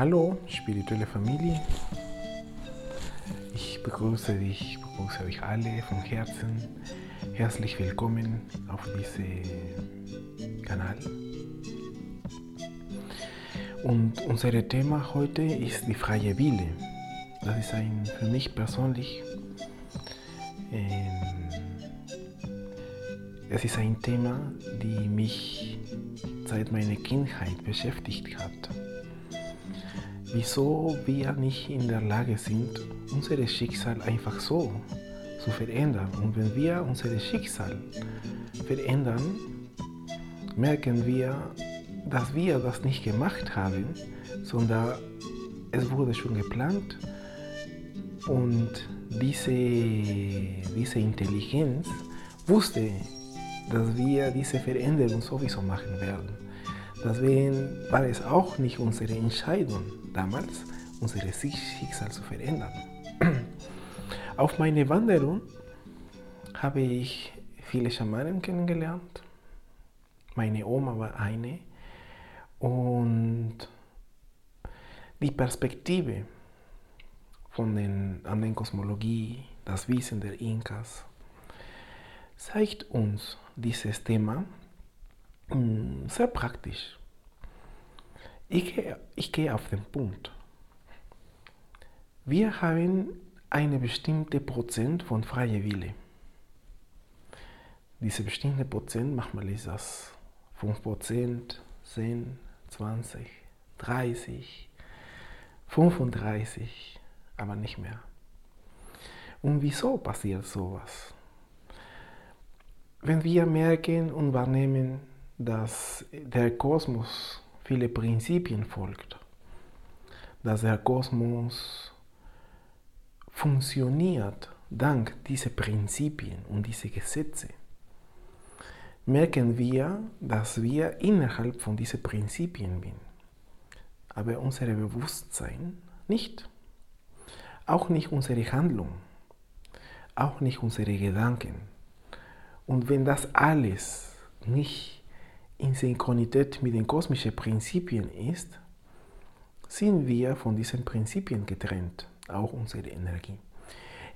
Hallo, spirituelle Familie. Ich begrüße dich, begrüße euch alle von Herzen. Herzlich willkommen auf diesem Kanal. Und unser Thema heute ist die freie Wille. Das ist ein für mich persönlich, ähm, es ist ein Thema, die mich seit meiner Kindheit beschäftigt hat. Wieso wir nicht in der Lage sind, unser Schicksal einfach so zu verändern. Und wenn wir unser Schicksal verändern, merken wir, dass wir das nicht gemacht haben, sondern es wurde schon geplant und diese, diese Intelligenz wusste, dass wir diese Veränderung sowieso machen werden. Deswegen war es auch nicht unsere Entscheidung damals, unser Schicksal zu verändern. Auf meiner Wanderung habe ich viele Schamanen kennengelernt. Meine Oma war eine. Und die Perspektive von den, an der Kosmologie, das Wissen der Inkas, zeigt uns dieses Thema sehr praktisch. Ich, ich gehe auf den Punkt. Wir haben eine bestimmte Prozent von freier Wille. Diese bestimmte Prozent, manchmal ist das 5%, 10, 20, 30, 35, aber nicht mehr. Und wieso passiert sowas? Wenn wir merken und wahrnehmen, dass der Kosmos viele Prinzipien folgt, dass der Kosmos funktioniert dank dieser Prinzipien und dieser Gesetze, merken wir, dass wir innerhalb von diesen Prinzipien sind. Aber unser Bewusstsein nicht. Auch nicht unsere Handlung. Auch nicht unsere Gedanken. Und wenn das alles nicht in Synchronität mit den kosmischen Prinzipien ist, sind wir von diesen Prinzipien getrennt, auch unsere Energie.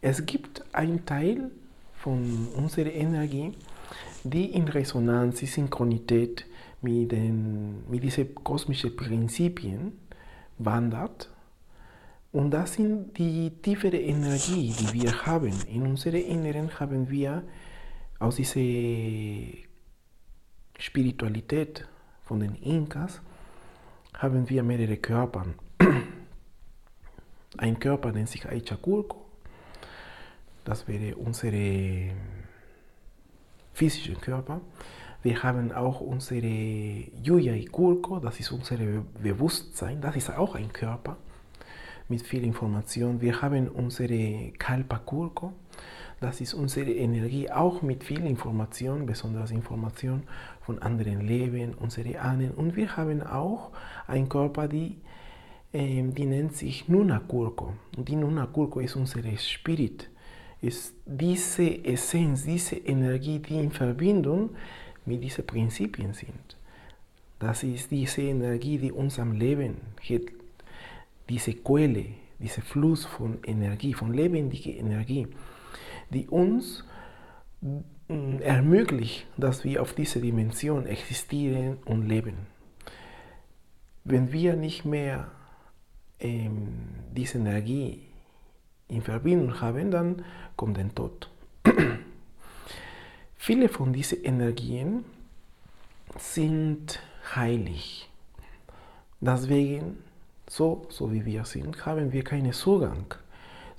Es gibt einen Teil von unserer Energie, die in Resonanz, in Synchronität mit, den, mit diesen kosmischen Prinzipien wandert. Und das sind die tiefere Energie, die wir haben. In unserem Inneren haben wir aus dieser Spiritualität von den Inkas, haben wir mehrere Körper. Ein Körper nennt sich Aichakulco. Das wäre unsere physischen Körper. Wir haben auch unsere Yuyai Kurko, das ist unser Bewusstsein, das ist auch ein Körper mit viel Information. Wir haben unsere Kalpa Kurko, das ist unsere Energie auch mit viel Information, besonders Information von anderen Leben, unsere Ahnen. Und wir haben auch einen Körper, die, äh, die nennt sich Nuna Kurko. Und die Nuna Kurko ist unser Spirit ist diese Essenz, diese Energie, die in Verbindung mit diesen Prinzipien sind. Das ist diese Energie, die uns am Leben hält, diese Quelle, dieser Fluss von Energie, von lebendiger Energie, die uns mm, ermöglicht, dass wir auf dieser Dimension existieren und leben. Wenn wir nicht mehr ähm, diese Energie in Verbindung haben, dann kommt der Tod. Viele von diesen Energien sind heilig. Deswegen, so, so wie wir sind, haben wir keinen Zugang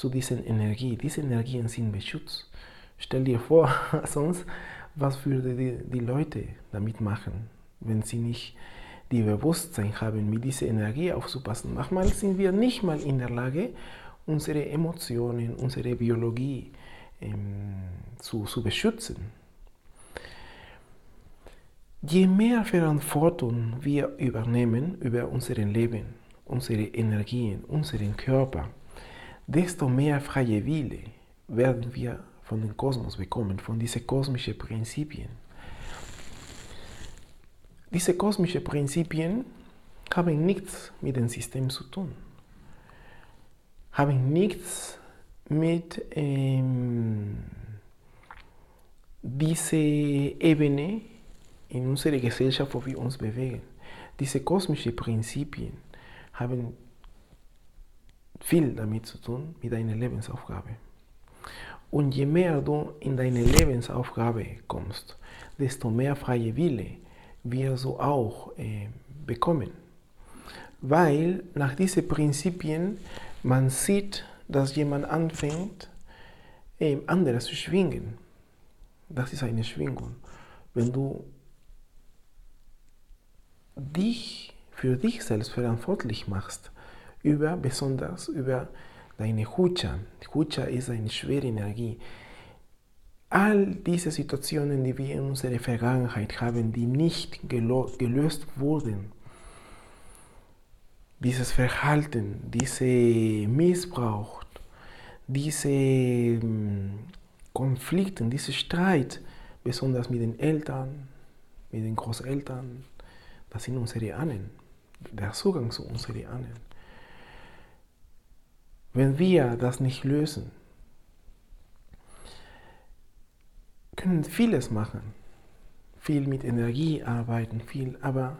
zu diesen Energien. Diese Energien sind beschützt. Stell dir vor, sonst, was würden die, die Leute damit machen, wenn sie nicht die Bewusstsein haben, mit dieser Energie aufzupassen. Manchmal sind wir nicht mal in der Lage, unsere Emotionen, unsere Biologie ähm, zu, zu beschützen. Je mehr Verantwortung wir übernehmen über unser Leben, unsere Energien, unseren Körper, desto mehr freie Wille werden wir von dem Kosmos bekommen, von diesen kosmischen Prinzipien. Diese kosmischen Prinzipien haben nichts mit dem System zu tun, haben nichts mit ähm, dieser Ebene in unserer Gesellschaft, wo wir uns bewegen. Diese kosmischen Prinzipien haben viel damit zu tun, mit deiner Lebensaufgabe. Und je mehr du in deine Lebensaufgabe kommst, desto mehr freie Wille wirst du auch äh, bekommen. Weil nach diesen Prinzipien man sieht, dass jemand anfängt, äh, anderes zu schwingen. Das ist eine Schwingung. Wenn du dich für dich selbst verantwortlich machst, über besonders über deine Hucha. Hucha ist eine schwere Energie. All diese Situationen, die wir in unserer Vergangenheit haben, die nicht gelöst wurden, dieses Verhalten, dieser Missbrauch, diese hm, Konflikte, dieser Streit, besonders mit den Eltern, mit den Großeltern, das sind unsere Ahnen, der Zugang zu unseren Ahnen. Wenn wir das nicht lösen, können vieles machen, viel mit Energie arbeiten, viel, aber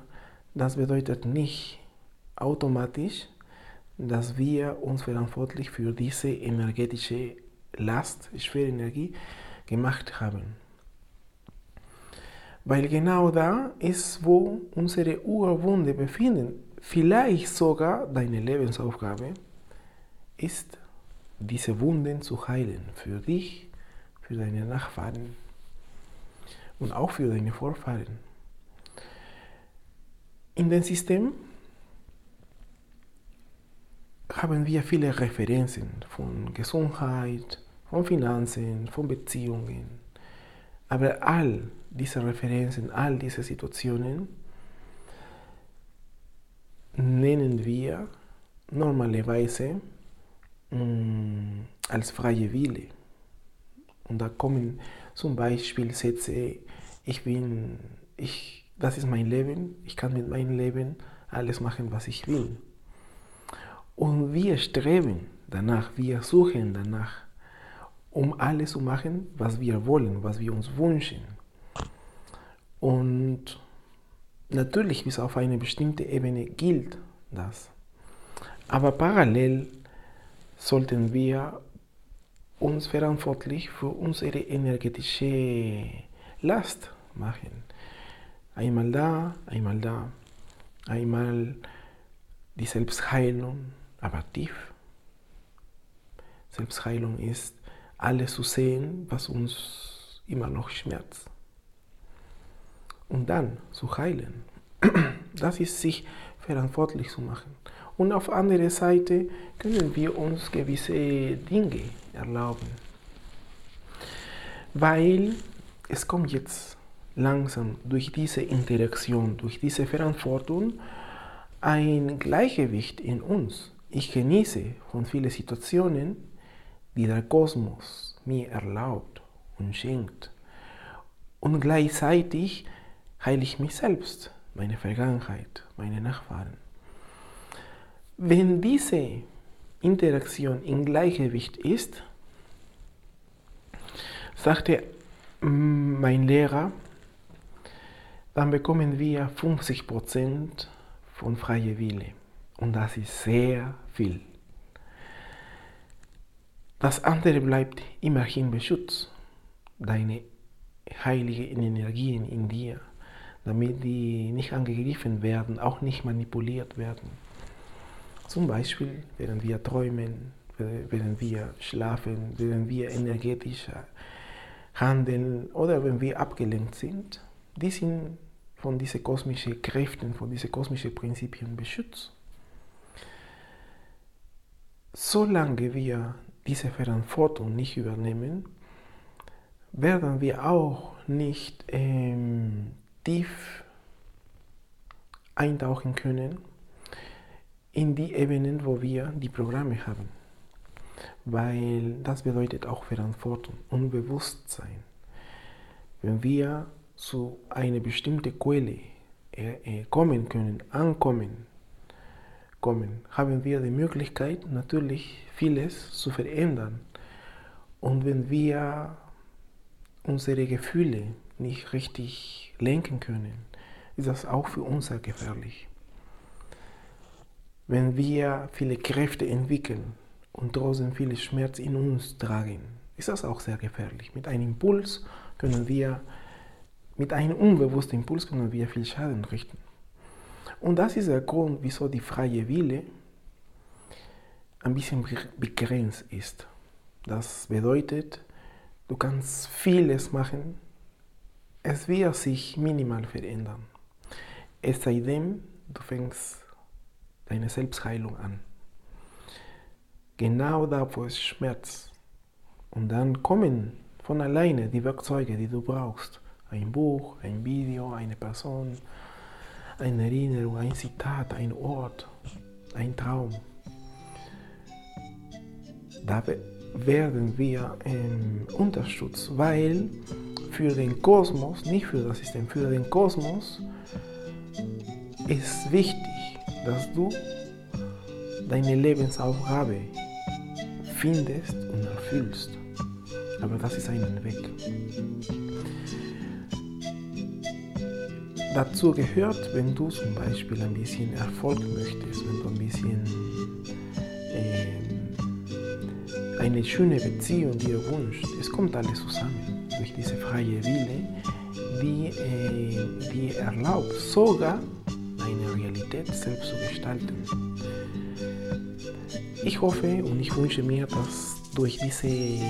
das bedeutet nicht automatisch, dass wir uns verantwortlich für diese energetische Last, schwere Energie, gemacht haben. Weil genau da ist, wo unsere Urwunde befinden. Vielleicht sogar deine Lebensaufgabe ist, diese Wunden zu heilen. Für dich, für deine Nachfahren und auch für deine Vorfahren. In dem System haben wir viele Referenzen von Gesundheit, von Finanzen, von Beziehungen. Aber all diese Referenzen, all diese Situationen nennen wir normalerweise Mm, als freie Wille. Und da kommen zum Beispiel Sätze, ich bin, ich, das ist mein Leben, ich kann mit meinem Leben alles machen, was ich will. Und wir streben danach, wir suchen danach, um alles zu machen, was wir wollen, was wir uns wünschen. Und natürlich bis auf eine bestimmte Ebene gilt das. Aber parallel sollten wir uns verantwortlich für unsere energetische Last machen. Einmal da, einmal da, einmal die Selbstheilung, aber tief. Selbstheilung ist alles zu sehen, was uns immer noch schmerzt. Und dann zu heilen. Das ist sich verantwortlich zu machen. Und auf der anderen Seite können wir uns gewisse Dinge erlauben. Weil es kommt jetzt langsam durch diese Interaktion, durch diese Verantwortung ein Gleichgewicht in uns. Ich genieße von vielen Situationen, die der Kosmos mir erlaubt und schenkt. Und gleichzeitig heile ich mich selbst, meine Vergangenheit, meine Nachfahren. Wenn diese Interaktion im Gleichgewicht ist, sagte mein Lehrer, dann bekommen wir 50% von freier Wille. Und das ist sehr viel. Das andere bleibt immerhin beschützt. Deine heiligen Energien in dir, damit die nicht angegriffen werden, auch nicht manipuliert werden. Zum Beispiel, während wir träumen, während wir schlafen, während wir energetisch handeln oder wenn wir abgelenkt sind, die sind von diesen kosmischen Kräften, von diesen kosmischen Prinzipien beschützt. Solange wir diese Verantwortung nicht übernehmen, werden wir auch nicht ähm, tief eintauchen können in die Ebenen, wo wir die Programme haben. Weil das bedeutet auch Verantwortung und Bewusstsein. Wenn wir zu einer bestimmten Quelle äh, äh, kommen können, ankommen, kommen, haben wir die Möglichkeit, natürlich vieles zu verändern. Und wenn wir unsere Gefühle nicht richtig lenken können, ist das auch für uns sehr gefährlich. Wenn wir viele Kräfte entwickeln und trotzdem viel Schmerz in uns tragen, ist das auch sehr gefährlich. Mit einem Impuls können wir, mit einem unbewussten Impuls können wir viel Schaden richten. Und das ist der Grund, wieso die freie Wille ein bisschen begrenzt ist. Das bedeutet, du kannst vieles machen, es wird sich minimal verändern. Es sei denn, du fängst deine Selbstheilung an. Genau da, wo es Schmerz. Und dann kommen von alleine die Werkzeuge, die du brauchst. Ein Buch, ein Video, eine Person, eine Erinnerung, ein Zitat, ein Ort, ein Traum. Da werden wir ähm, unterstützt, weil für den Kosmos, nicht für das System, für den Kosmos ist wichtig, dass du deine Lebensaufgabe findest und erfüllst. Aber das ist ein Weg. Dazu gehört, wenn du zum Beispiel ein bisschen Erfolg möchtest, wenn du ein bisschen äh, eine schöne Beziehung dir wünschst, es kommt alles zusammen durch diese freie Wille, die, äh, die erlaubt sogar eine Realität selbst zu gestalten. Ich hoffe und ich wünsche mir, dass durch dieses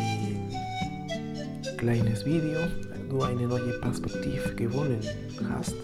kleines Video du eine neue Perspektive gewonnen hast